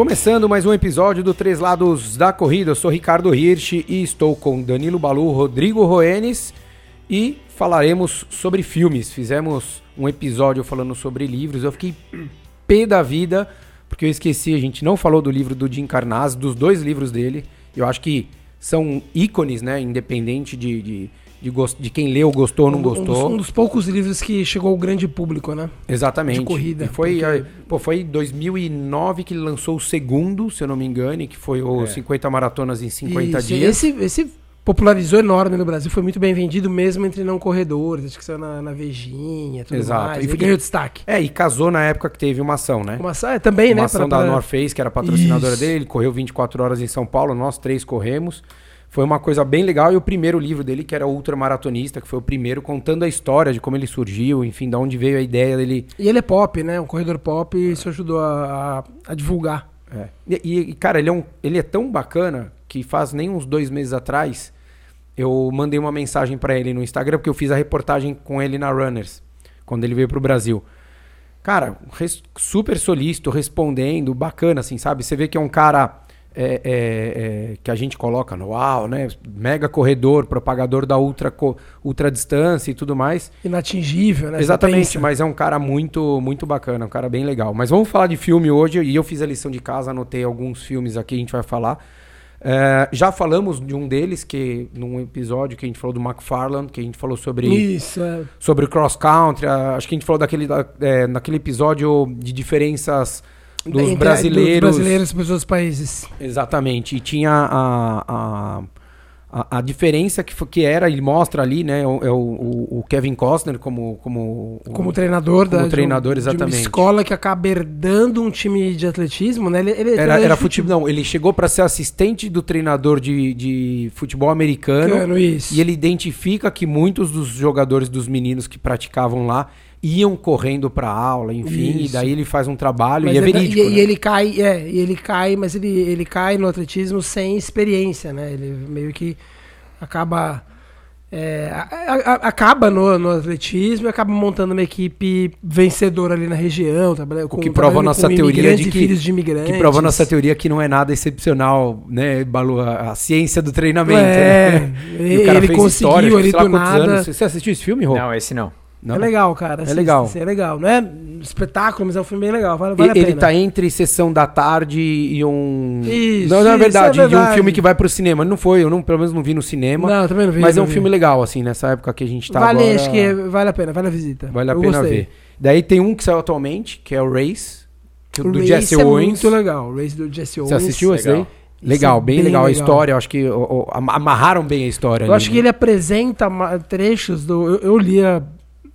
Começando mais um episódio do Três Lados da Corrida, eu sou Ricardo Hirsch e estou com Danilo Balu, Rodrigo Roenes e falaremos sobre filmes. Fizemos um episódio falando sobre livros, eu fiquei pé da vida porque eu esqueci, a gente não falou do livro do Jim Carnaz, dos dois livros dele, eu acho que são ícones, né, independente de, de de, de quem leu, gostou ou não gostou. Um dos, um dos, poucos livros que chegou ao grande público, né? Exatamente. De corrida. E foi, porque... pô, foi em 2009 que ele lançou o segundo, se eu não me engano, que foi o é. 50 maratonas em 50 Isso, dias. Esse, esse popularizou enorme no Brasil, foi muito bem vendido mesmo entre não corredores, acho que saiu na, na Vejinha, tudo Exato. mais. E ganhou destaque. É, e casou na época que teve uma ação, né? Uma ação, é, também, uma né? Uma ação pra, da. North Face, que era patrocinadora Isso. dele, correu 24 horas em São Paulo, nós três corremos. Foi uma coisa bem legal. E o primeiro livro dele, que era Ultramaratonista, que foi o primeiro, contando a história de como ele surgiu, enfim, de onde veio a ideia dele. E ele é pop, né? Um corredor pop, e isso ajudou a, a, a divulgar. É. E, e, cara, ele é, um, ele é tão bacana que faz nem uns dois meses atrás eu mandei uma mensagem para ele no Instagram, porque eu fiz a reportagem com ele na Runners, quando ele veio pro Brasil. Cara, super solícito, respondendo, bacana, assim, sabe? Você vê que é um cara é, é, é, que a gente coloca no UAU, né? Mega corredor, propagador da ultra, ultra distância e tudo mais. Inatingível, né? Exatamente, mas é um cara muito, muito bacana, um cara bem legal. Mas vamos falar de filme hoje, e eu fiz a lição de casa, anotei alguns filmes aqui, a gente vai falar. É, já falamos de um deles, que num episódio que a gente falou do McFarland, que a gente falou sobre Isso, é. sobre cross country, acho que a gente falou daquele, é, naquele episódio de diferenças dos Entre, brasileiros. Dos brasileiros para os outros países. Exatamente. E tinha a, a, a, a, diferença que, que era, ele mostra ali, né? É o, o, o Kevin Costner como. Como, como treinador como da. treinador, de, exatamente. De uma escola que acaba herdando um time de atletismo, né? Ele, ele era era futebol. Não, ele chegou para ser assistente do treinador de, de futebol americano. isso. E ele identifica que muitos dos jogadores, dos meninos que praticavam lá, iam correndo para aula, enfim, Isso. e daí ele faz um trabalho mas e é verídico. E, né? e, ele cai, é, e ele cai, mas ele, ele cai no atletismo sem experiência, né? Ele meio que acaba é, a, a, acaba no, no, atletismo e acaba montando uma equipe vencedora ali na região, trabalha, com, o que prova nossa teoria de que, filhos de imigrantes. que prova a nossa teoria que não é nada excepcional, né, Balu, a, a ciência do treinamento. É, né? ele conseguiu história, ali do nada. Anos. Você assistiu esse filme, Rô? Não, esse não. Não? É legal, cara. É legal. Assim, é legal. Não é espetáculo, mas é um filme bem legal. Vale, vale ele tá entre Sessão da Tarde e um. Isso, não, não é verdade, é verdade. de um filme que vai pro cinema. Não foi, eu não, pelo menos não vi no cinema. Não, também não vi. Mas não é um vi. filme legal, assim, nessa época que a gente tá vale, agora. acho que vale a pena, vale a visita. Vale a eu pena gostei. ver. Daí tem um que saiu atualmente, que é o Race, que, o do Race Jesse é Owens. muito legal. O Race do Jesse Owens. Você assistiu esse legal. aí? Legal, é bem, bem legal. legal. a história. Eu acho que ó, ó, amarraram bem a história. Eu ali, acho né? que ele apresenta trechos do. Eu, eu li a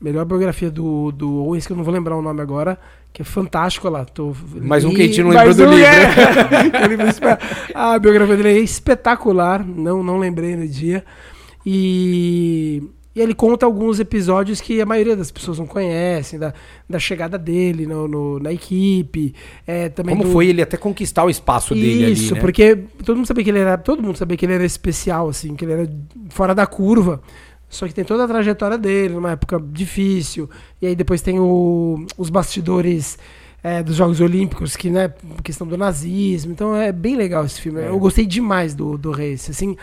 melhor biografia do, do Owens, que eu não vou lembrar o nome agora, que é fantástico lá. Tô, Mais um que a gente não lembrou do um, livro. é. Livro espe- a biografia dele é espetacular, não, não lembrei no dia. E, e ele conta alguns episódios que a maioria das pessoas não conhecem, da, da chegada dele no, no- na equipe. É, também Como do- foi ele até conquistar o espaço dele isso, né? porque todo mundo sabia que ele era, todo mundo sabia que ele era especial assim, que ele era fora da curva. Só que tem toda a trajetória dele, numa época difícil. E aí depois tem o- os bastidores é, dos Jogos Olímpicos, que, né, questão do nazismo. Então é bem legal esse filme. É. Eu gostei demais do, do Race. Assim,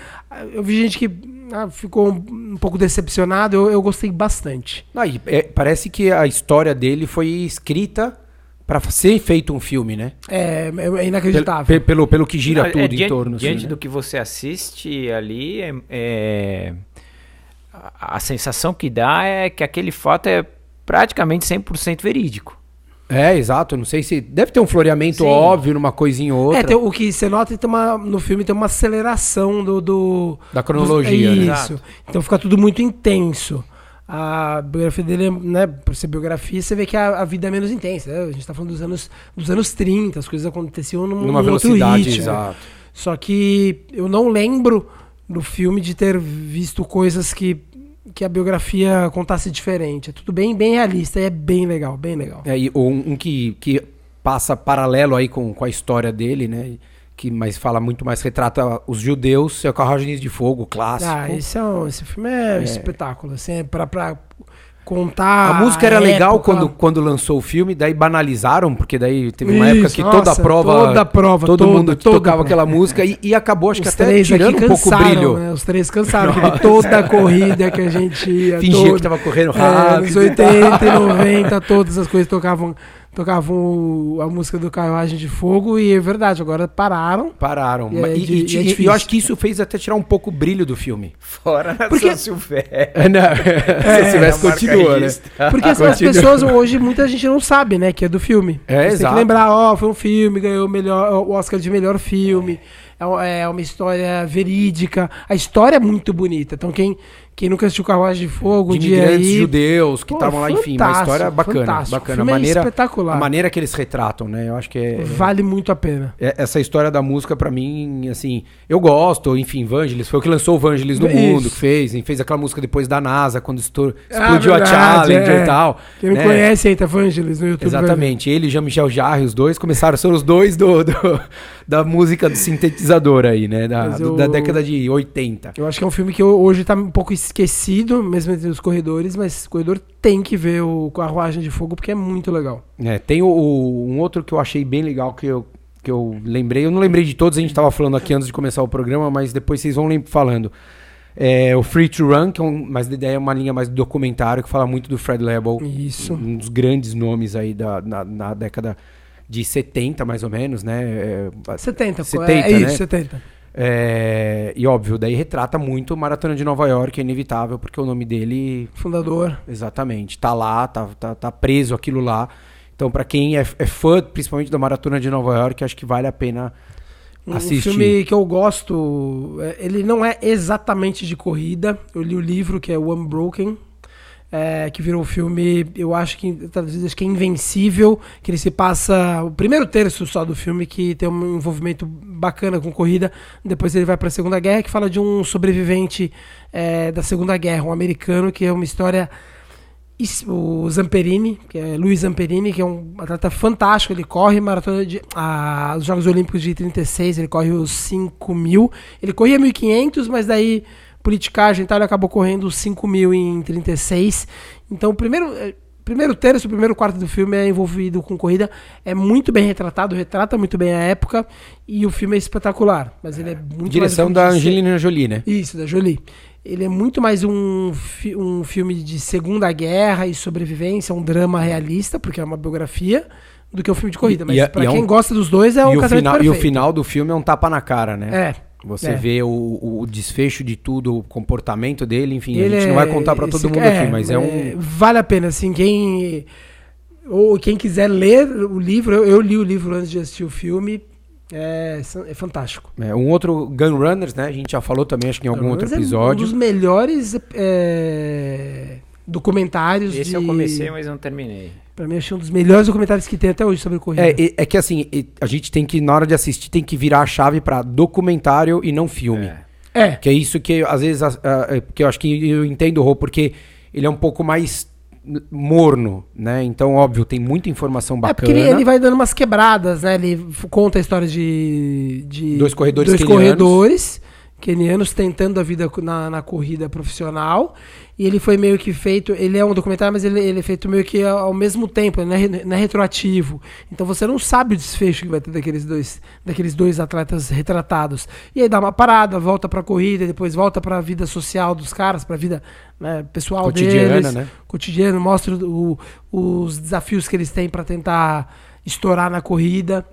eu vi gente que ah, ficou um, um pouco decepcionado. Eu, eu gostei bastante. Ah, e, é, parece que a história dele foi escrita pra ser feito um filme, né? É, é Pel- inacreditável. pe- pelo, pelo que gira Não, é tudo em diante, torno. assim, Diante né? do que você assiste ali, é, é- a, a sensação que dá é que aquele fato é praticamente 100% verídico. É, exato. Eu não sei se. Deve ter um floreamento Sim. óbvio numa coisinha ou outra. É, tem, o que você nota tem uma, no filme tem uma aceleração do. do Da cronologia, do- né? Isso. Então fica tudo muito intenso. A biografia dele, né, por ser biografia, você vê que a, a vida é menos intensa. né? A gente tá falando dos anos, dos anos 30, as coisas aconteciam num, Numa num outro velocidade, ritmo. exato. Só que eu não lembro no filme de ter visto coisas que, que a biografia contasse diferente. É tudo bem, bem realista e é bem legal, bem legal. É, e um, um que, que passa paralelo aí com, com a história dele, né? que mais fala muito mais, retrata os judeus, é o Carruagens de Fogo, clássico. Ah, esse, é um- esse filme é, um espetáculo, assim, é pra, pra contar. A música era legal época. quando, quando lançou o filme, daí banalizaram, porque daí teve uma época Isso, que toda a prova. toda a prova, todo toda, mundo toda tocava a aquela música e, e acabou, acho que Os até três tirando aqui um pouco o cansaram, brilho. né? Os três cansaram, porque toda a corrida que a gente ia. Fingia toda- que tava correndo É, rápido. nos 80 e 90, todas as coisas tocavam, tocavam o- a música do Carruagem de Fogo e é verdade, agora pararam. Pararam. E é Mas- E, di- e- e é e- eu acho que isso fez até tirar um pouco o brilho do filme. Fora na Porque- São Silvestre. É, não, se Silvestre É, marca continua, né? Porque assim, as pessoas hoje, muita gente não sabe, né, que é do filme. É, Você tem exato. que lembrar, ó, foi um filme, ganhou o, melhor, o Oscar de melhor filme. É. é uma história verídica. A história é muito bonita. Então, quem, quem nunca assistiu Carruagem de Fogo, um de dia imigrantes aí... judeus que estavam lá, enfim, uma história bacana, fantástico. bacana. A é maneira, espetacular. a maneira que eles retratam, né? Eu acho que é, Vale muito a pena. é- essa história da música pra mim, assim, eu gosto, enfim, Vangelis foi o que lançou o Vangelis no Isso. mundo, que fez, fez aquela música depois da NASA quando Ah, explodiu a verdade, Challenger é. e tal. Quem não né? conhece, entra Evangelis no YouTube. Exatamente, ele e Jean-Michel Jarre, os dois começaram, são os dois do, do- da música do sintetizador aí, né? Da, eu- da década de 80. Eu acho que é um filme que hoje tá um pouco esquecido, mesmo entre os corredores, mas o corredor tem que ver o Carruagem de Fogo porque é muito legal. É, tem o, o- um outro que eu achei bem legal que eu, que eu lembrei. Eu não lembrei de todos, a gente tava falando aqui antes de começar o programa, mas depois vocês vão falando. É o Free to Run, que é um, mas a ideia é uma linha mais documentário que fala muito do Fred Lebel. Isso. Um dos grandes nomes aí da, na, na década de 70, mais ou menos, né? É, 70, pô, 70, é, é né? isso, 70. é, e óbvio, daí retrata muito Maratona de Nova York, é inevitável, porque o nome dele Fundador. Exatamente. Tá lá, tá, tá, tá preso aquilo lá. Então, pra quem é, é fã, principalmente da Maratona de Nova York, acho que vale a pena Um assistir. filme que eu gosto, é, ele não é exatamente de corrida. Eu li o livro que é o Unbroken, é, que virou filme, eu acho que traduzido, acho que é Invencível, que ele se passa o primeiro terço só do filme que tem um envolvimento bacana com corrida. Depois ele vai para a Segunda Guerra, que fala de um sobrevivente é, da Segunda Guerra, um americano, que é uma história Is- o Zamperini, que é Luiz Zamperini, que é um atleta fantástico, ele corre maratona de ah, os Jogos Olímpicos de 36, ele corre os 5 mil, ele corria 1.500, mas daí politicagem e tal, ele acabou correndo os 5 mil em 36, então o primeiro, eh, primeiro terço, o primeiro quarto do filme é envolvido com corrida, é muito bem retratado, retrata muito bem a época, e o filme é espetacular, mas ele é muito Direção da Angelina Jolie, né? isso, da Jolie. Ele é muito mais um, fi- um filme de Segunda Guerra e sobrevivência, um drama realista, porque é uma biografia, do que um filme de corrida. Mas é- pra e é quem um- gosta dos dois, é um e, o casamento final, e o perfeito. final do filme é um tapa na cara, né? É. Você é. vê o, o desfecho de tudo, o comportamento dele, enfim, Ele a gente é- não vai contar pra todo mundo é, aqui, mas é, um. Vale a pena, assim, quem. Ou quem quiser ler o livro, eu, eu li o livro antes de assistir o filme. É, é fantástico. é um outro Gun Runners, né? A gente já falou também, acho que em algum outro Mas é episódio. um dos melhores é, documentários. Esse de... eu comecei, mas não terminei. Pra mim, achei um dos melhores documentários que tem até hoje sobre corrida. É, é, é que assim, a gente tem que, na hora de assistir, tem que virar a chave pra documentário e não filme. É. É. Que é isso que, às vezes, é, que eu acho que eu entendo o Rô, porque ele é um pouco mais morno, né? Então, óbvio, tem muita informação É bacana. porque ele, ele vai dando umas quebradas, né? Ele conta a história de, de Dois corredores dois corredores quenianos tentando a vida na, na corrida profissional. E ele foi meio que feito. Ele é um documentário, mas ele, ele é feito meio que ao mesmo tempo, ele não é, não é retroativo. Então você não sabe o desfecho que vai ter daqueles dois, daqueles dois atletas retratados. E aí dá uma parada, volta pra corrida, depois volta pra vida social dos caras, pra vida né, pessoal Cotidiana, deles né? cotidiano, mostra o- os desafios que eles têm para tentar estourar na corrida.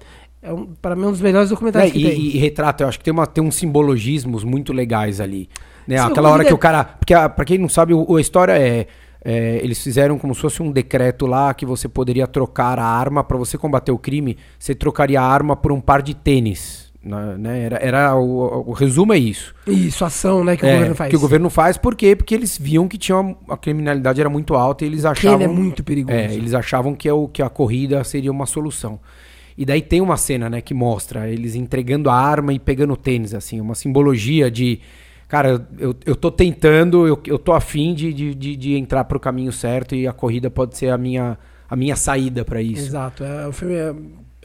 É um, para mim, um dos melhores É, documentários que e, tem. e- retrata, eu acho que tem, uma, tem uns simbologismos muito legais ali. Né? Sim, Aquela o hora que é- o cara. Porque, a- pra quem não sabe, o, a história é, é, Eles fizeram como se fosse um decreto lá que você poderia trocar a arma para você combater o crime. Você trocaria a arma por um par de tênis. na- Né? Era, era o, o resumo é isso. Isso, ação, né, que o É, governo faz. Que o governo faz, por quê? Porque eles viam que tinha uma- a criminalidade era muito alta e eles Que achavam. ele é muito perigoso. É, eles achavam que, é o, que a corrida seria uma solução. E daí tem uma cena, né, que mostra eles entregando a arma e pegando o tênis, assim, uma simbologia de. Cara, eu, eu tô tentando, eu, eu tô afim de, de, de, de entrar pro caminho certo e a corrida pode ser a minha, a minha saída para isso. Exato. É, o filme é,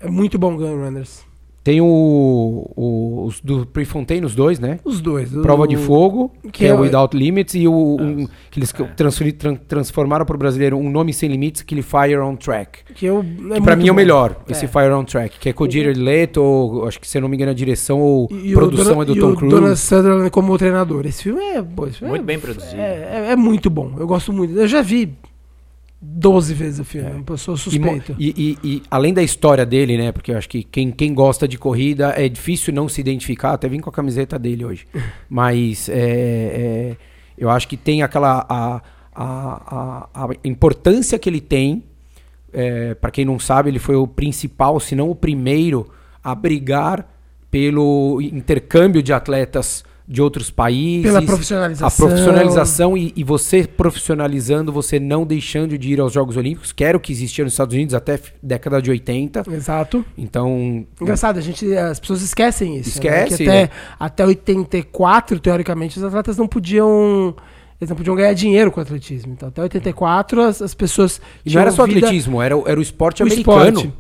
é muito bom, Gun Runners. Tem o, o- os do Prefontaine, os dois, né? Os dois. o- Prova de Fogo, que, que é é o o- Without Limits, e o um, que eles transferi- tran- transformaram para o brasileiro um nome sem limites, aquele Fire on Track. Que, eu, que pra mim é o melhor, É. esse Fire on Track, que é com o Jared Leto, ou, acho que se eu não me engano a direção ou E, e produção o é do e Tom o Cruise. Donald Sutherland como treinador. Esse filme é. pô, esse filme Muito é- bem produzido. É, é- é muito bom. Eu gosto muito. Eu já vi 12 vezes o filme. Eu sou E, suspeito. e- e- e além da história dele, né? Porque eu acho que quem, quem gosta de corrida é difícil não se identificar. Até vim com a camiseta dele hoje. Mas é, é, eu acho que tem aquela. A, a, a, a importância que ele tem. É, para quem não sabe, ele foi o principal, se não o primeiro, a brigar pelo intercâmbio de atletas de outros países. Pela profissionalização. A profissionalização e, e você profissionalizando, você não deixando de ir aos Jogos Olímpicos, que era o que existia nos Estados Unidos até década de 80. Exato. Então, Engraçado, a gente, as pessoas esquecem isso. né? Esquece, Que até, né? até 84, teoricamente, os atletas não podiam. Eles não podiam ganhar dinheiro com o atletismo. Então, até 84, as, as pessoas. e não era só vida- atletismo, era, o- era o esporte o americano. esporte.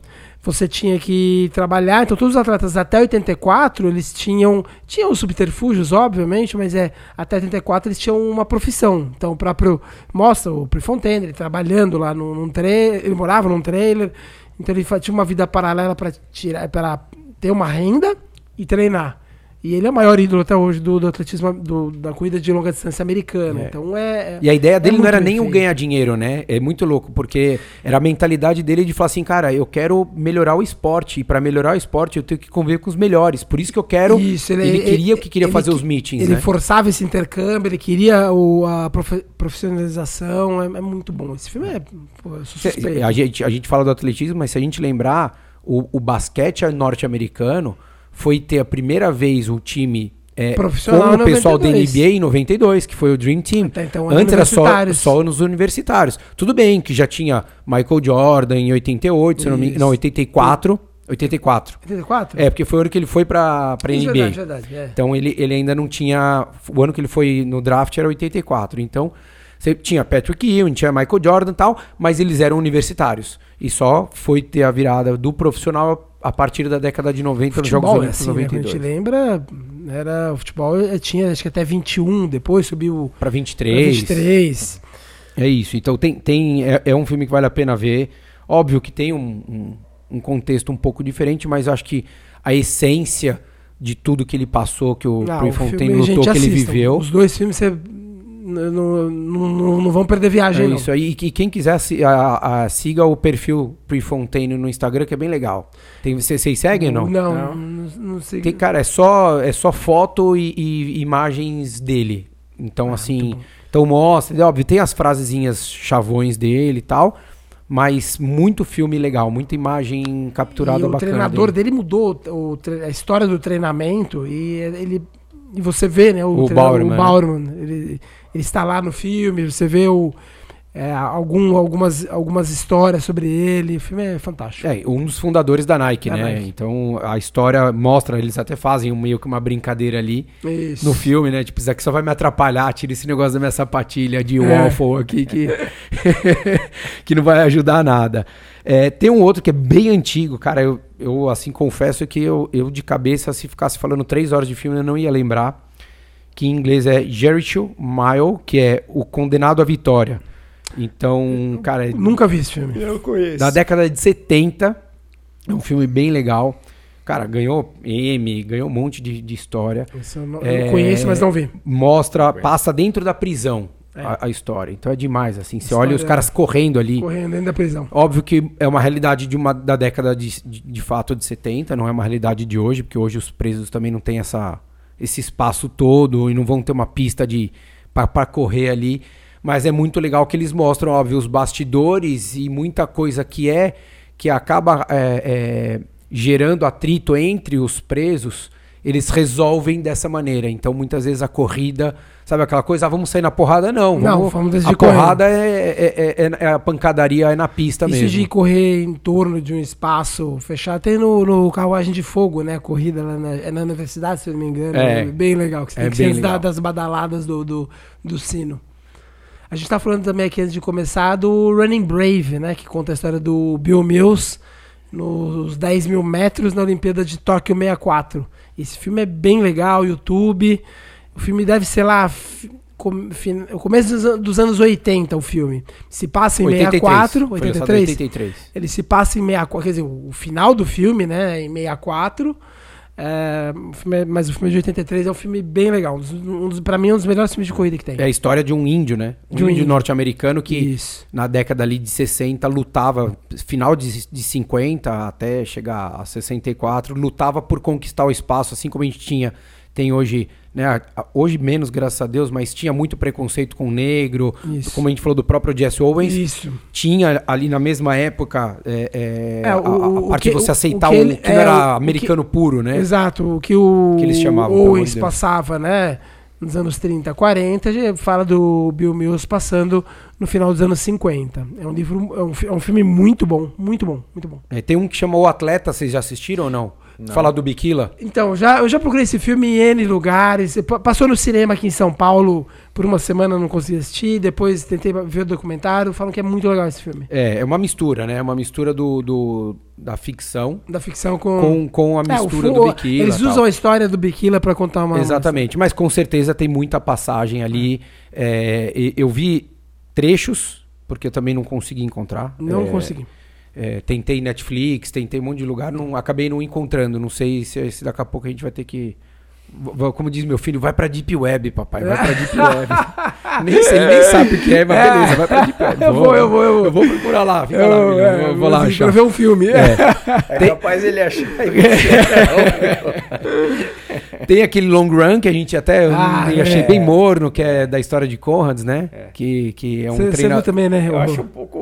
Você tinha que trabalhar, então todos os atletas até 84, eles tinham, tinham os subterfúgios, obviamente, mas é, até 84 eles tinham uma profissão. Então o próprio, mostra o Prefontaine, ele trabalhando lá num, num trailer, ele morava num trailer, então ele tinha uma vida paralela para tirar, para ter uma renda e treinar. E ele é o maior ídolo até hoje do, do atletismo, do- da corrida de longa distância americana. É. Então é... E a ideia dele não muito era nem o ganhar dinheiro, né? É muito louco, porque era a mentalidade dele de falar assim, cara, eu quero melhorar o esporte. E para melhorar o esporte, eu tenho que conviver com os melhores. Por isso que eu quero. Isso, ele, queria o que queria ele fazer que- os meetings, Ele né? forçava esse intercâmbio, ele queria o, a profissionalização. É, é muito bom. Esse filme é. Pô, a, gente, a gente fala do atletismo, mas se a gente lembrar, o, o basquete norte-americano foi ter a primeira vez o time é, Profissional com o pessoal da 92. NBA em 92, que foi o Dream Team. Até então, Antes era só, só nos universitários. Tudo bem que já tinha Michael Jordan em 88, se não, me, não 84. 84. 84? É, porque foi o ano que ele foi pra, pra Isso, NBA. verdade, verdade. é. Então ele, ele ainda não tinha. O ano que ele foi no draft era 84. Então você tinha Patrick Ewing, tinha Michael Jordan e tal, mas eles eram universitários. E só foi ter a virada do profissional a partir da década de 90 nos Jogos Futebol Olímpicos assim, né? Quando a 92. gente lembra, era, o futebol eh, tinha acho que até 21, depois subiu pra 23. 23. É isso. Então tem, tem é, é um filme que vale a pena ver. Óbvio que tem um, um, um contexto um pouco diferente, mas acho que a essência de tudo que ele passou, que o Ah, Prefontaine lutou, que ele assistam. viveu. Os dois filmes você não, não, não, não vão perder viagem, É não. isso aí. E que- quem quiser a- a- siga o perfil Prefontaine no Instagram, que é bem legal. Tem, vocês, vocês seguem ou não? Não, Não. não, não sei. Tem, cara, é só, é só foto e, e imagens dele. Então, Ah, assim. Então mostra, é óbvio, tem as frasezinhas chavões dele e tal. Mas muito filme legal, muita imagem capturada e o bacana. treinador dele. dele mudou o a história do treinamento e ele e você vê né o, O treinador- Bowerman, o né? Bowerman, ele, ele está lá no filme você vê o é, algum, algumas, algumas histórias sobre ele o filme é fantástico É, um dos fundadores da Nike, Da né? Nike. Então a história mostra, eles até fazem meio que uma brincadeira ali. Isso. no filme, né? Tipo, isso aqui só vai me atrapalhar, tira esse negócio da minha sapatilha de É. waffle aqui que, que não vai ajudar nada. É, tem um outro que é bem antigo, cara. Eu, eu assim, confesso que eu, eu de cabeça, se ficasse falando três horas de filme, eu não ia lembrar. Que em inglês é Jericho Mile, que é o condenado à vitória. Então, cara, é nunca vi esse filme Eu conheço. da década de 70. É um filme bem legal. Cara, ganhou M, ganhou um monte de, de história Esse eu, não, É, eu conheço mas não vi mostra, passa dentro da prisão É. a, a história. Então é demais, assim. Você olha os caras correndo ali. correndo dentro da prisão Óbvio que é uma realidade de uma, da década de, de, de fato de 70, não é uma realidade de hoje, porque hoje os presos também não têm essa, esse espaço todo e não vão ter uma pista de para correr ali. Mas é muito legal que eles mostram, óbvio, os bastidores e muita coisa que é que acaba é, é, gerando atrito entre os presos, eles resolvem dessa maneira. Então, muitas vezes a corrida, sabe aquela coisa, ah, vamos sair na porrada? Não, Não, vamos decidir a porrada é, é- é- é- é a pancadaria é na pista isso mesmo. de correr em torno de um espaço fechado tem no, no Carruagem de Fogo né corrida lá na, é na universidade se eu não me engano É. é bem legal que você É tem que ser da- das badaladas do, do, do sino A gente tá falando também aqui antes de começar do Running Brave, né? Que conta a história do Bill Mills nos 10 mil metros na Olimpíada de Tóquio 64. Esse filme é bem legal, YouTube. O filme deve ser lá com- fin- começo dos, dos anos 80, o filme. Se passa em 64, Foi lançado em 83. 83. Ele se passa em 64, quer dizer, o final do filme, né, em 64. É, o filme é- mas o filme de 83 é um filme bem legal. Um dos, pra mim, é um dos melhores filmes de corrida que tem. É a história de um índio, né? Um, De um índio, índio. norte-americano que Isso. na década ali de 60 lutava, final de, de 50 até chegar a 64, lutava por conquistar o espaço, assim como a gente tinha, tem hoje, né? a- a- Hoje menos, graças a Deus, mas tinha muito preconceito com o negro, Isso. como a gente falou do próprio Jesse Owens. Isso. Tinha ali na mesma época é, é, É, a, o- a- a o parte que- de você o- aceitar o que ele- que não é, era o- o que- americano puro, né? Exato, o que o Que eles chamavam, Owens passava, né? Nos anos 30, 40, já fala do Bill Mills passando no final dos anos 50. É um livro, é um, é um filme muito bom, muito bom, muito bom. É, tem um que chama O Atleta, vocês já assistiram ou não? Fala do Biquila. Então, já, eu já procurei esse filme em N lugares. Pa- Passou no cinema aqui em São Paulo por uma semana, não consegui assistir. Depois tentei ver o documentário. Falam que é muito legal esse filme. É, é uma mistura, né? É uma mistura do, do- da ficção Da ficção com. com, com a É, mistura fu- do Biquila. Eles tal. usam a história do Biquila pra contar uma. Exatamente, mas com certeza tem muita passagem ali. É, eu vi trechos, porque eu também não consegui encontrar. Não É, consegui. É, tentei Netflix, tentei um monte de lugar, não, acabei não encontrando. Não sei se, se daqui a pouco a gente vai ter que. Como diz meu filho, vai pra Deep Web, papai. Vai pra Deep Web. nem sei, ele nem sabe o que é, mas beleza, vai pra Deep Web. Eu vou, eu vou, eu vou. Eu vou procurar lá, fica lá, Eu, filho, é, eu vou, vou lá achar. Ver um filme. É Tem- capaz ele achar. Tem aquele long run que a gente até eu Ah, eu achei é. bem morno, que é da história de Conrads, né? Que, que é um Você viu treinador. também, né? Eu o- acho um pouco.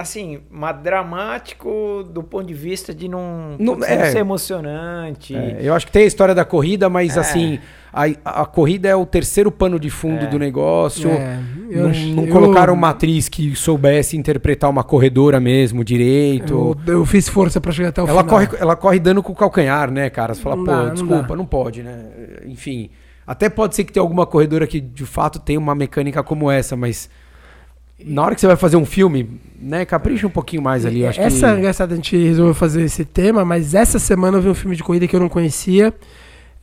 Assim, mas dramático do ponto de vista de não, Não- é. ser emocionante. É, eu acho que tem a história da corrida, mas É. assim, a, a corrida é o terceiro pano de fundo É. do negócio. É, eu não não eu- colocaram uma atriz que soubesse interpretar uma corredora mesmo direito. Eu, eu fiz força pra chegar até o Ela final. corre, ela corre dando com o calcanhar, né, cara? Você fala, Não pô, dá, não desculpa, dá. não, pode, né? Enfim. Até pode ser que tenha alguma corredora que de fato tem uma mecânica como essa, mas na hora que você vai fazer um filme, né, capricha um pouquinho mais ali. Acho essa, que... engraçado, a gente resolveu fazer esse tema, mas essa semana eu vi um filme de corrida que eu não conhecia.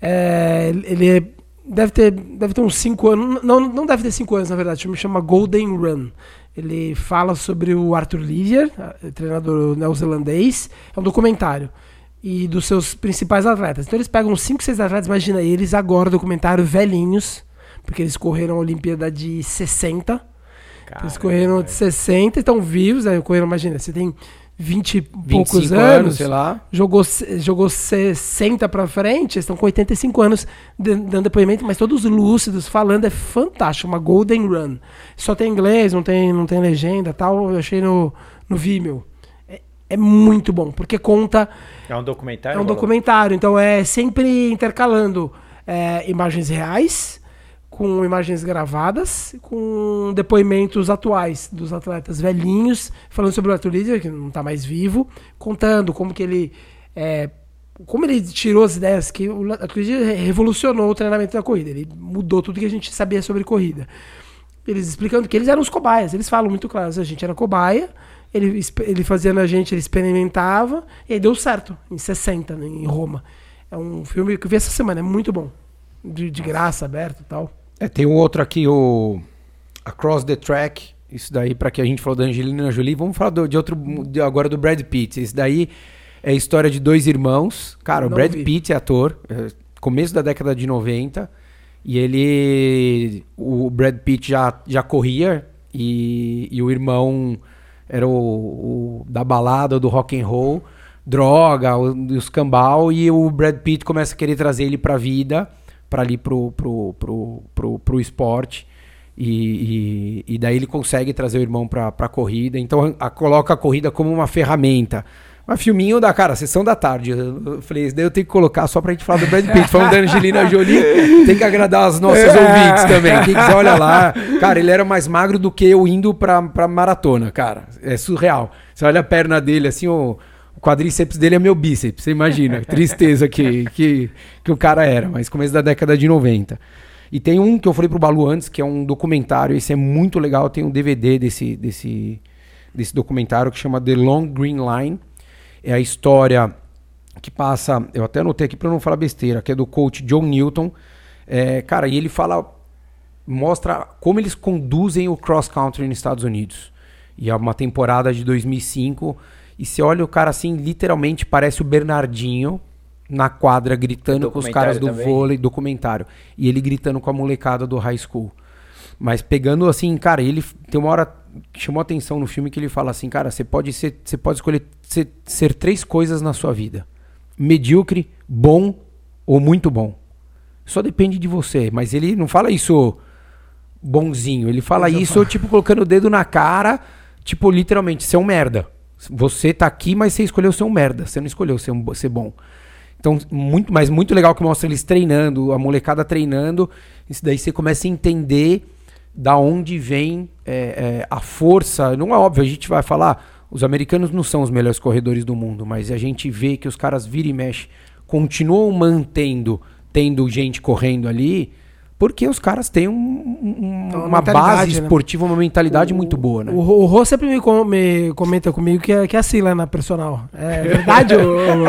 É, ele é- deve, ter, deve ter uns 5 anos. Não, não deve ter 5 anos, na verdade. O filme chama Golden Run. Ele fala sobre o Arthur Livier, treinador neozelandês. É um documentário. E dos seus principais atletas. Então eles pegam 5, 6 atletas, imagina eles agora, documentário, velhinhos, porque eles correram a Olimpíada de 60. Eles correram de 60, estão vivos, aí correram, imagina, você tem 20 e 25 poucos anos, anos, sei lá. jogou, jogou 60 pra frente, eles estão com 85 anos dando depoimento, mas todos lúcidos, falando, é fantástico, uma golden run. Só tem inglês, não tem, não tem legenda tal, eu achei no, no Vimeo. É, é muito bom, porque conta É um documentário? é um documentário, então é sempre intercalando é, imagens reais com imagens gravadas, com depoimentos atuais dos atletas velhinhos, falando sobre o Arthur que não está mais vivo, contando como que ele é, como ele tirou as ideias que o Arthur revolucionou o treinamento da corrida, ele mudou tudo que a gente sabia sobre corrida. Eles explicando que eles eram os cobaias, eles falam muito claro, a gente era cobaia, ele, ele fazia na gente, ele experimentava, e aí deu certo, em 60, né, em Roma. É um filme que eu vi essa semana, é muito bom. De, de graça, aberto e tal. É, tem um outro aqui, o Across the Track. Isso daí, pra que a gente falou da Angelina Jolie, vamos falar do- de outro, de- agora do Brad Pitt. Esse daí é a história de dois irmãos. Cara, o Brad vi. Pitt é ator, é, começo da década de 90. E ele. O Brad Pitt já, já corria e, e o irmão era o, o da balada, do rock and roll, droga, os cambal. E o Brad Pitt começa a querer trazer ele pra vida, pra ali pro, pro, pro, pro, pro esporte. E, e, e daí ele consegue trazer o irmão pra, pra corrida. Então a- coloca a corrida como uma ferramenta. Mas filminho da, cara, sessão da tarde. Eu falei, isso daí eu tenho que colocar só pra gente falar do Brad Pitt. Falando da Angelina Jolie, tem que agradar as nossas É. ouvintes também. Quem quiser, olha lá. Cara, ele era mais magro do que eu indo pra, pra maratona, cara. É surreal. Você olha a perna dele, assim, o, o quadríceps dele é meu bíceps. Você imagina, tristeza que, que, que o cara era. Mas começo da década de 90. E tem um que eu falei pro Balu antes, que é um documentário. Esse é muito legal. Tem um DVD desse, desse, desse documentário que chama The Long Green Line É a história que passa, eu até anotei aqui para não falar besteira, que é do coach John Newton. É, cara, e ele fala, mostra como eles conduzem o cross country nos Estados Unidos. E é uma temporada de 2005 e você olha o cara assim, literalmente parece o Bernardinho na quadra gritando com os caras do também. vôlei, documentário. E ele gritando com a molecada do high school. Mas pegando assim, cara, ele tem uma hora que chamou atenção no filme que ele fala assim, cara, você pode ser, você pode escolher ser, ser três coisas na sua vida: medíocre, bom ou muito bom. Só depende de você, mas ele não fala isso bonzinho, ele fala isso tipo colocando o dedo na cara, tipo literalmente, você é um merda. Você tá aqui, mas você escolheu ser um merda, você não escolheu ser, um, ser bom. Então, muito, mas muito legal que mostra eles treinando, a molecada treinando. Isso daí você começa a entender da onde vem é, é, a força. Não é óbvio, a gente vai falar, os americanos não são os melhores corredores do mundo, mas a gente vê que os caras vira e mexe, continuam mantendo, tendo gente correndo ali porque os caras têm um, um, uma, uma base né? esportiva, né? uma mentalidade o, muito boa, né? O, o Rô sempre me, com, me, comenta comigo que é, que é assim lá na personal. É verdade? o,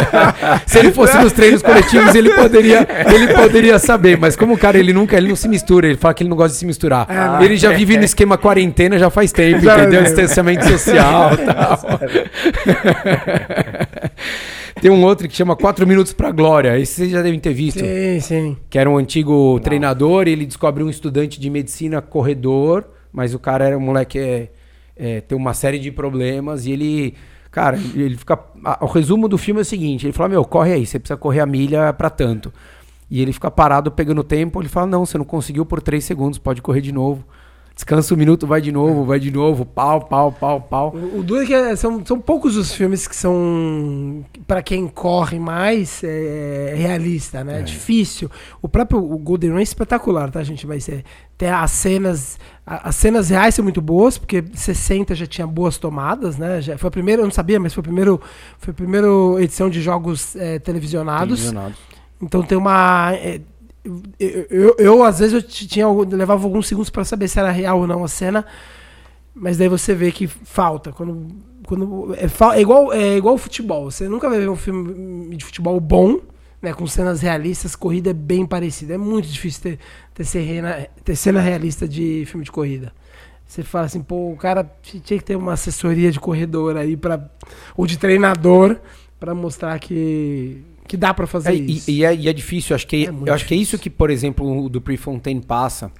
se ele fosse nos treinos coletivos, ele poderia, ele poderia saber. Mas como o cara ele nunca ele não se mistura, ele fala que ele não gosta de se misturar. É, ele já vive no esquema quarentena já faz tempo, já entendeu? Distanciamento social e tal. Tem um outro que chama 4 Minutos pra Glória. Esse vocês já devem ter visto. Sim, sim. Que era um antigo Não. treinador e ele descobre um estudante de medicina corredor, mas o cara era um moleque é, é, tem uma série de problemas e ele. Cara, ele fica. A, o resumo do filme é o seguinte: ele fala, meu, corre aí, você precisa correr a milha pra tanto. E ele fica parado pegando tempo, ele fala, não, você não conseguiu por 3 segundos, pode correr de novo descansa um minuto, vai de novo, vai de novo, pau, pau, pau, pau. O, o duro é que é, são, são poucos os filmes que são, para quem corre mais, é, é realista, né? É. Difícil. O próprio o Golden Race é espetacular, tá, gente? Vai ser. Tem as cenas. As cenas reais são muito boas, porque 60 já tinha boas tomadas, né? Já, foi a primeira, eu não sabia, mas foi a primeira, foi a primeira edição de jogos é, televisionados. televisionados. Então tem uma. É, eu, eu, eu, às vezes eu tinha levava alguns segundos para saber se era real ou não a cena, mas daí você vê que falta quando quando é, é igual é igual futebol. Você nunca vai ver um filme de futebol bom, né, com cenas realistas, corrida é bem parecida. É muito difícil ter ter cena, ter cena realista de filme de corrida. Você fala assim, pô, o cara tinha que ter uma assessoria de corredor aí para ou de treinador para mostrar que que dá para fazer é, isso. E, e, é, e, é, difícil, acho que, é eu acho que é isso que, por exemplo, o do Prefontaine passa,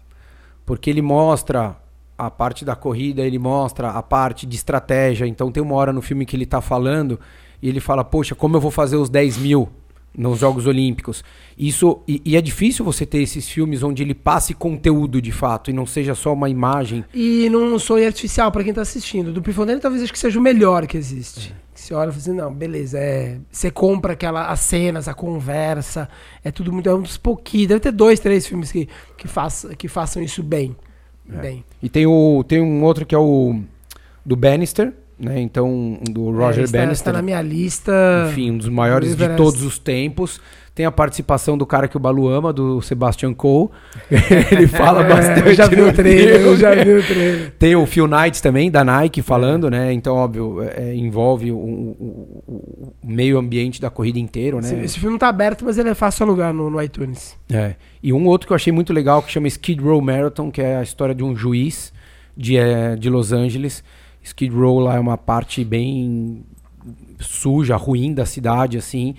porque ele mostra a parte da corrida, ele mostra a parte de estratégia. Então tem uma hora no filme que ele tá falando e ele fala, poxa, como eu vou fazer os 10 mil nos Jogos Olímpicos? Isso e, e, é difícil você ter esses filmes onde ele passe conteúdo de fato e não seja só uma imagem. E não sou artificial para quem tá assistindo. Do Prefontaine talvez acho que seja o melhor que existe. É. Você olha e fala assim, não, beleza, é, você compra aquela, as cenas, a conversa, é tudo muito, é um dos pouquinhos, deve ter dois, três filmes que, que, faça, que façam isso bem, é. bem. E tem, o, tem um outro que é o do Bannister, né, então, do Roger é, está, Bannister. Está na minha lista. Enfim, um dos maiores de todos os tempos. Tem a participação do cara que o Balu ama, do Sebastian Cole. Ele fala é, bastante. Eu já vi o trailer, eu já vi o trailer. Tem o Phil Knight também, da Nike, falando, é. né? Então, óbvio, é, envolve o, o, o, meio ambiente da corrida inteiro, né? Esse, esse, filme não tá aberto, mas ele é fácil alugar no, no iTunes. É. E um outro que eu achei muito legal, que chama Skid Row Marathon, que é a história de um juiz de, é, de Los Angeles. Skid Row lá é uma parte bem suja, ruim da cidade, assim.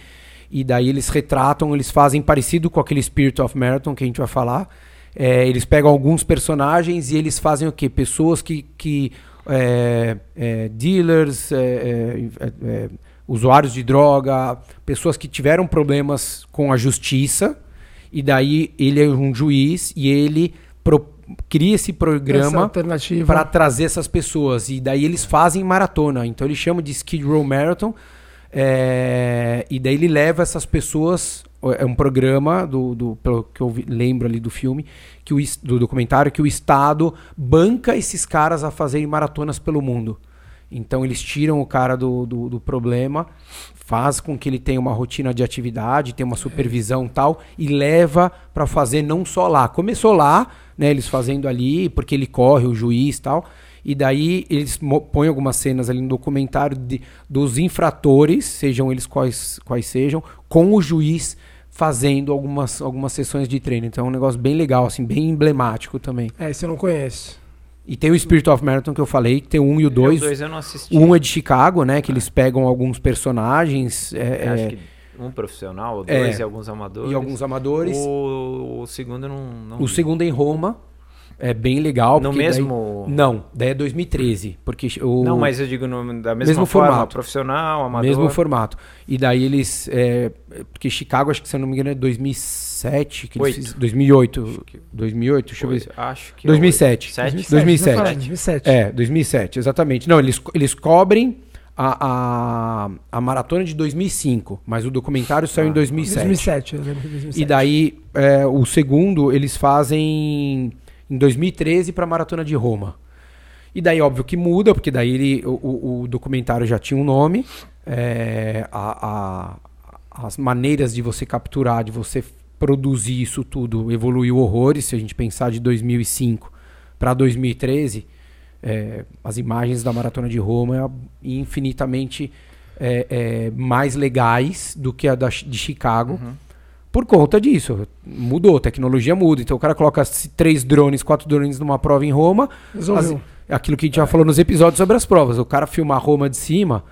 E daí eles retratam, eles fazem parecido com aquele Spirit of Marathon que a gente vai falar. É, eles pegam alguns personagens e eles fazem o quê? Pessoas que. que é, é, dealers, é, é, é, usuários de droga, pessoas que tiveram problemas com a justiça. E daí ele é um juiz e ele cria esse programa para trazer essas pessoas. E daí eles fazem maratona. Então ele chama de Skid Row Marathon é, e daí ele leva essas pessoas. É um programa do, do pelo que eu lembro ali do filme, que o, do documentário, que o Estado banca esses caras a fazerem maratonas pelo mundo. Então eles tiram o cara do, do, do, problema, faz com que ele tenha uma rotina de atividade, tenha uma supervisão e tal, e leva para fazer não só lá. Começou lá, né, eles fazendo ali, porque ele corre, o juiz tal, E daí eles põem algumas cenas ali no documentário de- dos infratores, sejam eles quais, quais sejam, com o juiz fazendo algumas, algumas sessões de treino. Então é um negócio bem legal, assim, bem emblemático também. É, esse eu não conheço. E tem o Spirit of Marathon que eu falei, que tem o 1 e o 2. O dois eu não assisti. 1 é de Chicago, né? Que eles pegam alguns personagens é, acho é, que um profissional, É. dois e alguns amadores. e alguns amadores. O, o segundo não, não O vi. segundo é em Roma. É bem legal. No porque daí- mesmo... Não, daí é 2013. Porque o Não, mas eu digo no, da mesma Mesmo forma, formato. profissional, amador. mesmo formato. E daí eles. é, porque Chicago, acho que se eu não me engano, é 2007. Que eles fizeram- 2008. 2008, deixa eu ver. Acho que 2007. Sete? 2007. eu tô falando, 2007. É, 2007, exatamente. Não, eles, eles cobrem a, a, a maratona de 2005, mas o documentário saiu em Ah, 2007. 2007, eu lembro que 2007. E daí, é, o segundo, eles fazem em 2013 para a Maratona de Roma. E daí, óbvio que muda, porque daí ele, o, o- documentário já tinha um nome. é, a- a- as maneiras de você capturar, de você produzir isso tudo evoluiu horrores. Se a gente pensar de 2005 para 2013, é, as imagens da Maratona de Roma é infinitamente é, é, mais legais do que a da, de Chicago. Uhum. Por conta disso, mudou, tecnologia muda. Então o cara coloca três drones, quatro drones numa prova em Roma. As- aquilo que a gente já falou nos episódios sobre as provas. O cara filmar Roma de cima.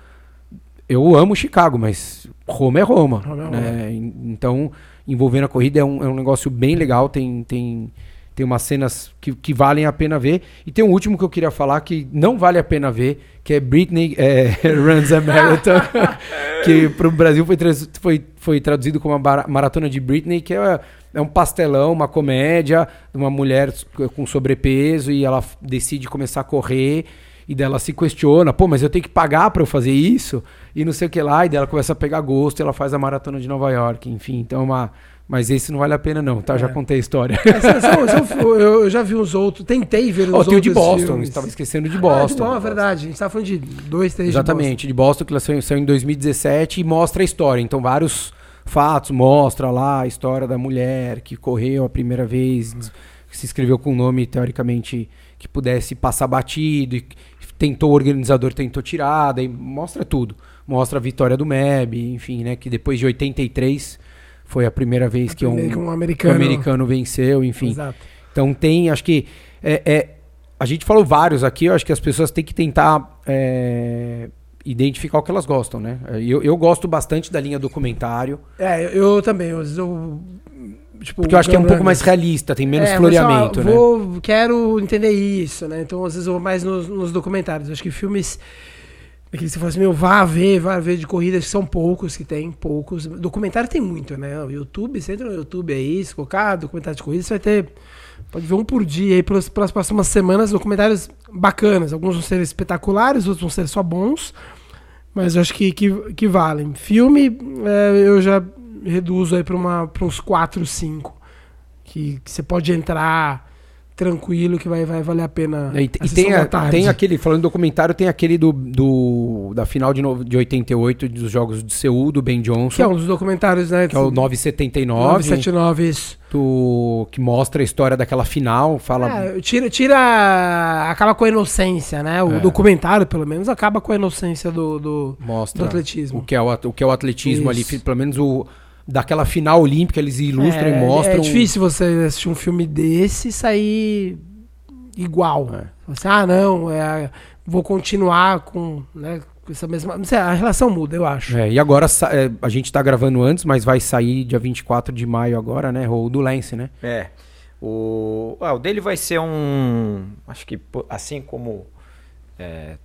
Eu amo Chicago, mas Roma é Roma. Roma é né? En- Então, envolvendo a corrida é um, é um negócio bem legal. Tem, tem, tem umas cenas que, que valem a pena ver. E tem um último que eu queria falar que não vale a pena ver, que é Britney é, Runs a Marathon. que para o Brasil foi, foi, foi traduzido como a Maratona de Britney, que é, é um pastelão, uma comédia, de uma mulher com sobrepeso e ela decide começar a correr. E dela se questiona, pô, mas eu tenho que pagar pra eu fazer isso? E não sei o que lá, e dela começa a pegar gosto e ela faz a maratona de Nova York, enfim. Então, é uma. Mas esse não vale a pena, não, tá? Já É. contei a história. É, são- são- são- eu já vi uns outros, tentei ver uns Ó, tem o de outros Boston, estava esquecendo de Ah, Boston. de Boston, é verdade. A gente tava falando de dois, três Exatamente, de Boston, que ela saiu, saiu em 2017 e mostra a história. Então, vários fatos, mostra lá a história da mulher que correu a primeira vez, que se inscreveu com um nome, teoricamente, que pudesse passar batido, e tentou, o organizador tentou tirar, daí mostra tudo. Mostra a vitória do MEB, enfim, né, que depois de 83 foi a primeira vez que um, Primeiro que um que um americano. americano venceu, enfim. Exato. Então tem, acho que é, é- a gente falou vários aqui, eu acho que as pessoas têm que tentar é, identificar o que elas gostam, né? Eu, eu gosto bastante da linha documentário, É, eu, eu também. Eu, eu, tipo, porque eu acho que é um pouco mais realista, tem menos É, floreamento, né? vou, Quero entender isso, né? Então, às vezes, eu vou mais nos, nos documentários. Acho que filmes. Aqueles que você fala assim, meu, vá ver, vá ver de corridas, são poucos que tem, poucos. Documentário tem muito, né? O YouTube, você entra no YouTube aí, se colocar documentário de corrida, você vai ter. Pode ver um por dia aí pelas, pelas próximas semanas, documentários bacanas. Alguns vão ser espetaculares, outros vão ser só bons. Mas eu acho que, que, que valem. Filme, é, eu já reduzo aí para uns 4, 5. Que, que você pode entrar tranquilo, que vai, vai valer a pena. E, e a tem, a- tem aquele, falando em documentário, tem aquele do, do- da final de, no- de 88 dos Jogos de Seul, do Ben Johnson, Que é um dos documentários, né? que é o 979, 979, isso. do- que mostra a história daquela final, fala... É, tira, tira. Acaba com a inocência, né? O É. documentário, pelo menos, acaba com a inocência do, do, mostra do atletismo. o que é o, o que é o atletismo Isso. ali, pelo menos o daquela final olímpica eles ilustram é, e mostram. É difícil você assistir um filme desse e sair igual. É. Você, ah, não, é, vou continuar com, né, com essa mesma. Não sei, a relação muda, eu acho. É, e agora é, a gente tá gravando antes, mas vai sair dia 24 de maio agora, né? O do Lance, né? É. O, ah, o dele vai ser um. Acho que assim como é,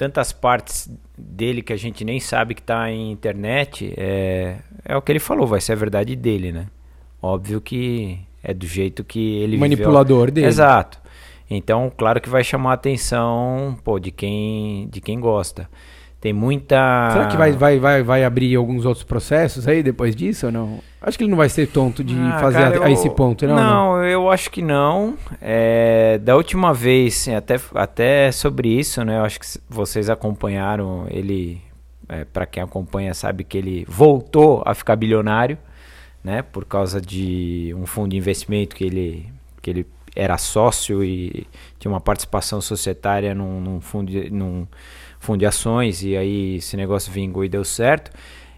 tantas partes dele que a gente nem sabe que tá em internet, é, é o que ele falou, vai ser a verdade dele, né? Óbvio que é do jeito que ele viveu. Manipulador dele. Exato. Então, claro que vai chamar a atenção pô, de, quem, de quem gosta. Tem muita. Será que vai, vai, vai, vai abrir alguns outros processos aí depois disso ou não? Acho que ele não vai ser tonto de Ah, fazer cara, a, a eu- esse ponto, não? Não, eu acho que não. É, da última vez, sim, até, até sobre isso, né? Eu acho que vocês acompanharam ele. É, para quem acompanha sabe que ele voltou a ficar bilionário, né? Por causa de um fundo de investimento que ele, que ele era sócio e tinha uma participação societária num, num, fundo, de, num fundo de ações, e aí esse negócio vingou e deu certo.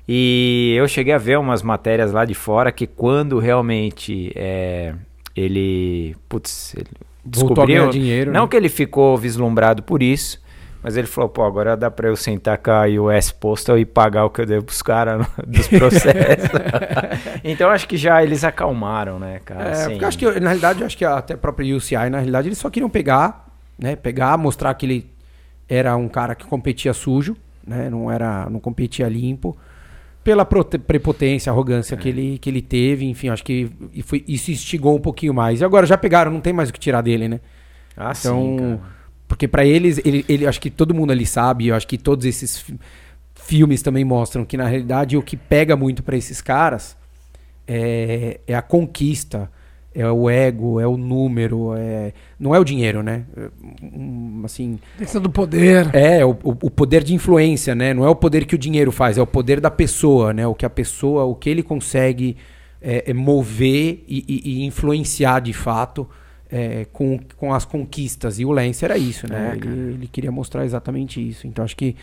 E eu cheguei a ver umas matérias lá de fora que quando realmente é, ele, putz, ele descobriu, dinheiro, não né? que ele ficou vislumbrado por isso, mas ele falou, pô, agora dá pra eu sentar com a US Postal e pagar o que eu devo pros caras dos processos. então acho que já eles acalmaram, né, cara? É, assim, porque acho que, na realidade, acho que até a própria UCI, na realidade, eles só queriam pegar, né? Pegar, mostrar que ele era um cara que competia sujo, né? Não era, não competia limpo. Pela prepotência, arrogância que, ele, que ele teve, enfim, acho que foi, isso instigou um pouquinho mais. E agora já pegaram, não tem mais o que tirar dele, né? ah, Então, sim, porque pra eles, ele, ele, acho que todo mundo ali sabe, eu acho que todos esses fi- filmes também mostram que na realidade o que pega muito pra esses caras é, é a conquista, é o ego, é o número, é, não é o dinheiro, né? É, um, Assim, Questão do poder. é, o, o o poder de influência, né? Não é o poder que o dinheiro faz, é o poder da pessoa, né? O que a pessoa, o que ele consegue é, é mover e, e- e influenciar de fato é, com, com as conquistas. E o Lance era isso, né? É, ele, ele queria mostrar exatamente isso. Então acho que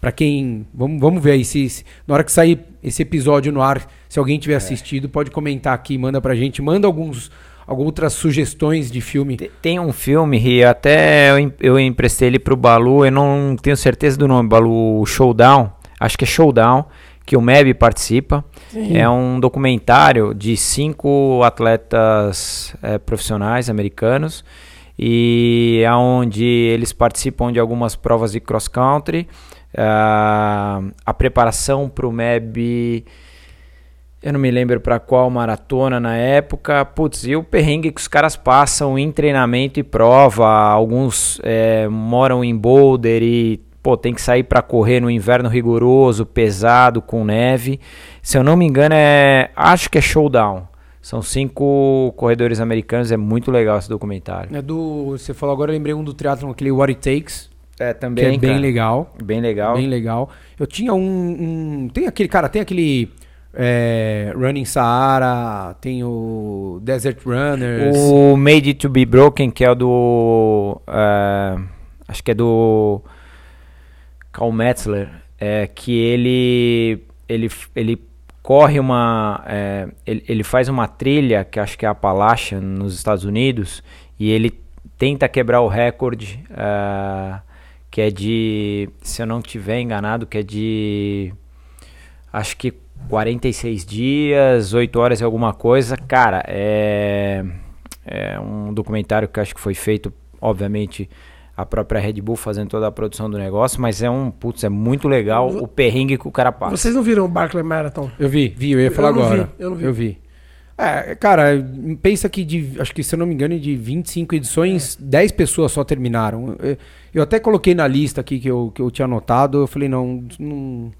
pra quem. Vamos, vamos ver aí se, se- na hora que sair esse episódio no ar, se alguém É. tiver assistido, pode comentar aqui, manda pra gente, manda alguns. Algumas outras sugestões de filme. Te- Tem um filme, Ri, até eu, eu emprestei ele pro Balu, eu não tenho certeza do nome, Balu Showdown, acho que é Showdown, que o MEB participa. É um documentário de cinco atletas eh, profissionais americanos e aonde eles participam de algumas provas de cross country. Ah, a preparação para o MEB eu não me lembro para qual maratona na época. Putz, e o perrengue que os caras passam em treinamento e prova. Alguns eh, moram em boulder e pô, tem que sair para correr no inverno rigoroso, pesado, com neve. Se eu não me engano, é. Acho que é Showdown. São cinco corredores americanos, é muito legal esse documentário. É do. Você falou agora, eu lembrei um do triatlon, aquele What It Takes, É, que também, é bem cara. legal. Bem legal. Bem legal. Eu tinha um, um- Tem aquele, cara, tem aquele. É, Running Saara, tem o Desert Runners. O Made It to Be Broken, que é o do. eh, acho que é do. Karl Metzler. É, que ele. Ele, ele corre uma. é, ele, ele faz uma trilha, que acho que é a Appalachian, nos Estados Unidos. E ele tenta quebrar o recorde. eh, que é de. Se eu não tiver enganado, que é de. Acho que 46 dias, 8 horas e alguma coisa. Cara, é, é um documentário que acho que foi feito, obviamente, a própria Red Bull fazendo toda a produção do negócio, mas é um, putz, é muito legal o perrengue que o cara passa. Vocês não viram o Barclay Marathon? Eu vi, vi, eu ia falar Eu não agora. vi, eu não vi. Eu vi. É, cara, pensa que de, acho que se eu não me engano, de 25 edições, 10 pessoas só terminaram. Eu, eu até coloquei na lista aqui que eu, que eu tinha anotado, eu falei, não. não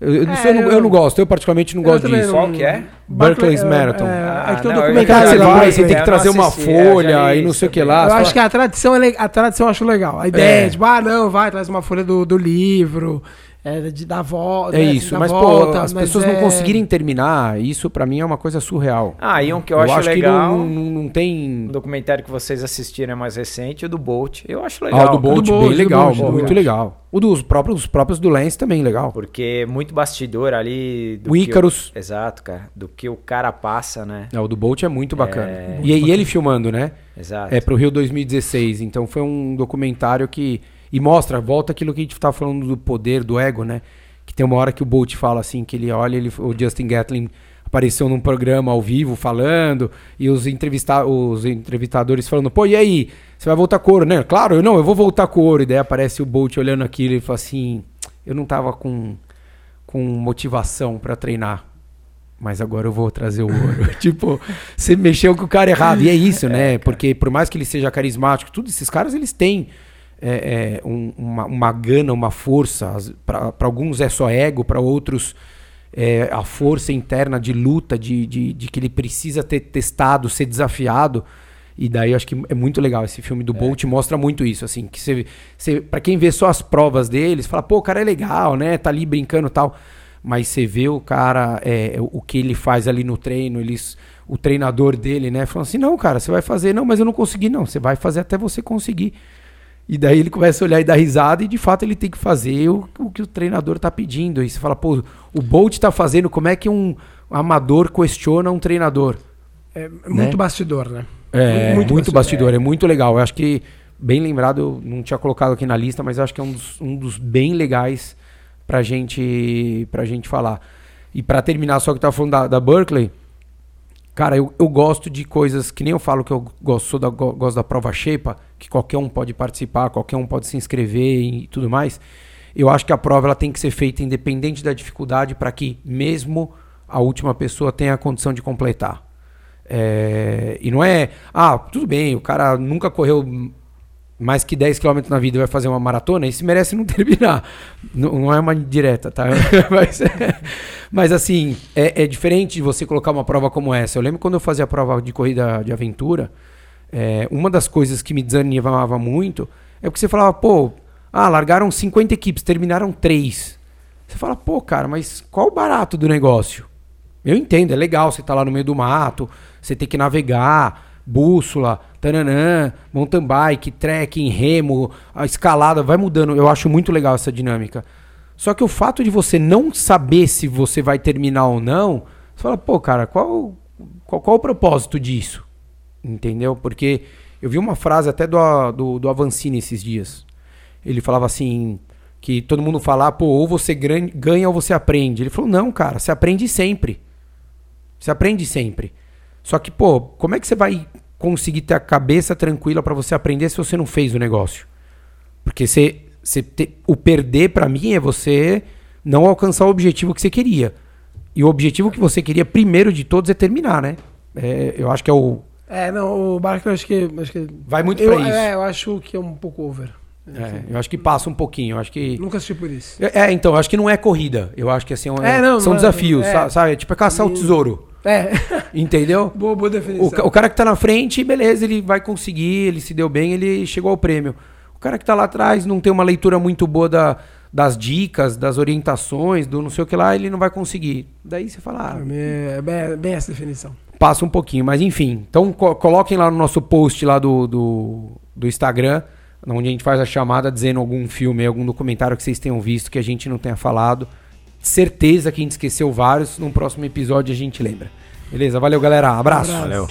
eu, eu, não É, sei, eu, não, eu- não gosto, eu particularmente não Eu gosto disso. Qual que é? Barclays Barclay- Marathon. É, Ah, é que tem um documentário já lá. você tem que trazer uma assisti, é, folha e não sei o que lá. Eu acho fala- que a tradição, é a tradição eu acho legal. A ideia É. é, tipo, ah, não, vai, traz uma folha do, do livro, é, de dar volta. É isso, mas pô, as pessoas não conseguirem terminar, isso pra mim é uma coisa surreal. Ah, e um que eu, acho, que legal. não, não, não tem. O documentário que vocês assistiram é mais recente, o do Bolt. Eu acho Ah, legal. o do Bolt, Do Bolt, bem do legal, Bolt, muito Bolt. legal. O dos próprios, os próprios do Lance também legal. Porque muito bastidor ali. do O que Ícaros. Exato, cara. Do que o cara passa, né? É, o do Bolt é muito bacana. É. E, e ele filmando, né? Exato. É pro Rio 2016. Então foi um documentário que. E mostra, volta aquilo que a gente tava falando do poder, do ego, né? Que tem uma hora que o Bolt fala assim, que ele olha, ele, o Justin Gatlin apareceu num programa ao vivo falando, e os, entrevista os entrevistadores falando, pô, e aí? Você vai voltar com ouro, né? Claro, eu não, eu vou voltar com ouro. E daí aparece o Bolt olhando aquilo e fala assim, eu não tava com, com motivação pra treinar. Mas agora eu vou trazer o ouro. tipo, você mexeu com o cara errado. E é isso, né? Porque por mais que ele seja carismático, todos esses caras, eles têm é, é, um- uma, uma gana, uma força. Para alguns é só ego, para outros é a força interna de luta, de, de, de que ele precisa ter testado, ser desafiado. E daí eu acho que é muito legal esse filme do Bolt, mostra muito isso, assim, que você, você para quem vê só as provas deles, fala, pô, o cara é legal, né? Tá ali brincando e tal. Mas você vê o cara, é, o que ele faz ali no treino, eles, o treinador dele, né? Falando assim: não, cara, você vai fazer, não, mas eu não consegui, não. Você vai fazer até você conseguir. E daí ele começa a olhar e dar risada, e de fato ele tem que fazer o, o que o treinador tá pedindo. E você fala, pô, o Bolt tá fazendo, como é que um amador questiona um treinador? É muito bastidor, né? É, muito, bastidor, é. muito legal. Eu acho que, bem lembrado, eu não tinha colocado aqui na lista, mas eu acho que é um dos, um dos bem legais pra gente, pra gente falar. E pra terminar, só que eu tava falando da, da Berkeley, cara, eu, eu gosto de coisas que nem eu falo que eu gosto, da, go- gosto da prova Shepa, que qualquer um pode participar, qualquer um pode se inscrever e tudo mais. Eu acho que a prova ela tem que ser feita independente da dificuldade para que mesmo a última pessoa tenha a condição de completar. É, e não é, ah, tudo bem, o cara nunca correu mais que 10 km na vida vai fazer uma maratona, esse merece não terminar. Não, não é uma direta, tá? mas, mas assim, é, é diferente de você colocar uma prova como essa. Eu lembro quando eu fazia a prova de corrida de aventura, é, uma das coisas que me desanimava muito é porque você falava, pô, ah, largaram 50 equipes, terminaram 3. Você fala, pô, cara, mas qual o barato do negócio? Eu entendo, é legal você tá lá no meio do mato, você tem que navegar, bússola, tananã, mountain bike, trekking, remo, a escalada, vai mudando. Eu acho muito legal essa dinâmica. Só que o fato de você não saber se você vai terminar ou não, você fala, pô, cara, qual, qual, qual o propósito disso? Entendeu? Porque eu vi uma frase até do, do, do Avancini esses dias. Ele falava assim, que todo mundo fala, pô, ou você ganha ou você aprende. Ele falou, não, cara, você aprende sempre. Você aprende sempre. Só que, pô, como é que você vai conseguir ter a cabeça tranquila pra você aprender se você não fez o negócio? Porque você, você te- o perder pra mim é você não alcançar o objetivo que você queria. E o objetivo que você queria, primeiro de todos, é terminar, né? É, eu acho que é o. É, não, o eu acho que. Acho que Vai muito eu, pra isso. É, eu acho que é um pouco over. é, eu acho que passa um pouquinho. Eu acho que. Nunca assisti por isso. É, é, então, eu acho que não é corrida. Eu acho que assim, é- É, não, são não é- desafios, sa- sabe? Tipo, é caçar o tesouro. É, Entendeu? boa, boa O, definição. ca- o cara que tá na frente, beleza, ele vai conseguir, ele se deu bem, ele chegou ao prêmio. O cara que tá lá atrás não tem uma leitura muito boa da- das dicas, das orientações, do não sei o que lá, ele não vai conseguir. Daí você fala, ah, É bem, bem essa definição. passa um pouquinho, mas enfim. Então co- coloquem lá no nosso post lá do, do, do Instagram, onde a gente faz a chamada dizendo algum filme, algum documentário que vocês tenham visto que a gente não tenha falado. Certeza que a gente esqueceu vários. No próximo episódio a gente lembra. Beleza? Valeu, galera. Abraço. Valeu.